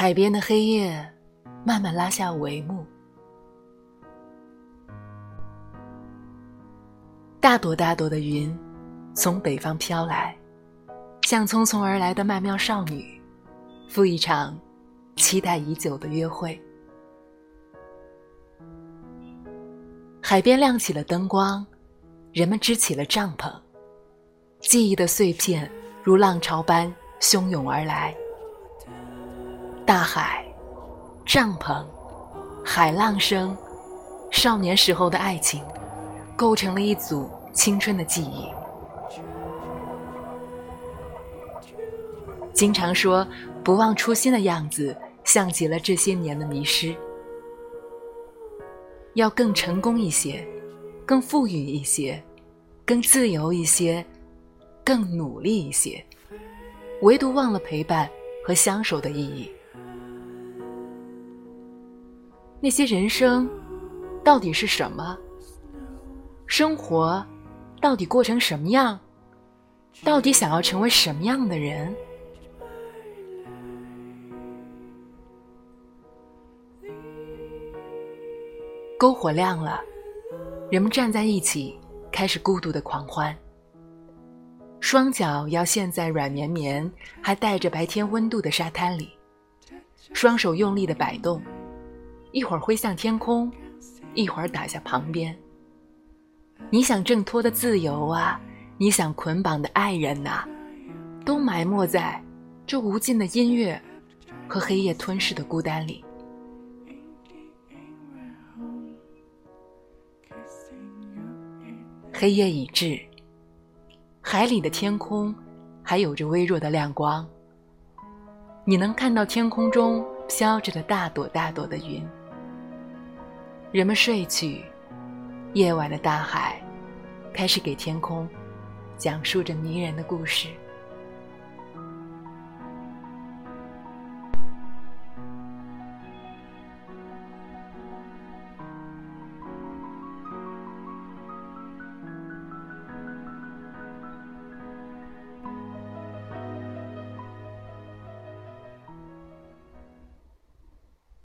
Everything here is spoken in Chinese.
海边的黑夜慢慢拉下帷幕，大朵大朵的云从北方飘来，像匆匆而来的曼妙少女，赴一场期待已久的约会。海边亮起了灯光，人们支起了帐篷，记忆的碎片如浪潮般汹涌而来。大海，帐篷，海浪声，少年时候的爱情，构成了一组青春的记忆。经常说不忘初心的样子，像极了这些年的迷失。要更成功一些，更富裕一些，更自由一些，更努力一些，唯独忘了陪伴和相守的意义。那些人生到底是什么？生活到底过成什么样？到底想要成为什么样的人？篝火亮了，人们站在一起，开始孤独的狂欢。双脚要陷在软绵绵、还带着白天温度的沙滩里，双手用力的摆动。一会儿挥向天空，一会儿打下旁边。你想挣脱的自由啊，你想捆绑的爱人呐，都埋没在这无尽的音乐和黑夜吞噬的孤单里。黑夜已至，海里的天空还有着微弱的亮光。你能看到天空中飘着的大朵大朵的云。人们睡去，夜晚的大海开始给天空讲述着迷人的故事。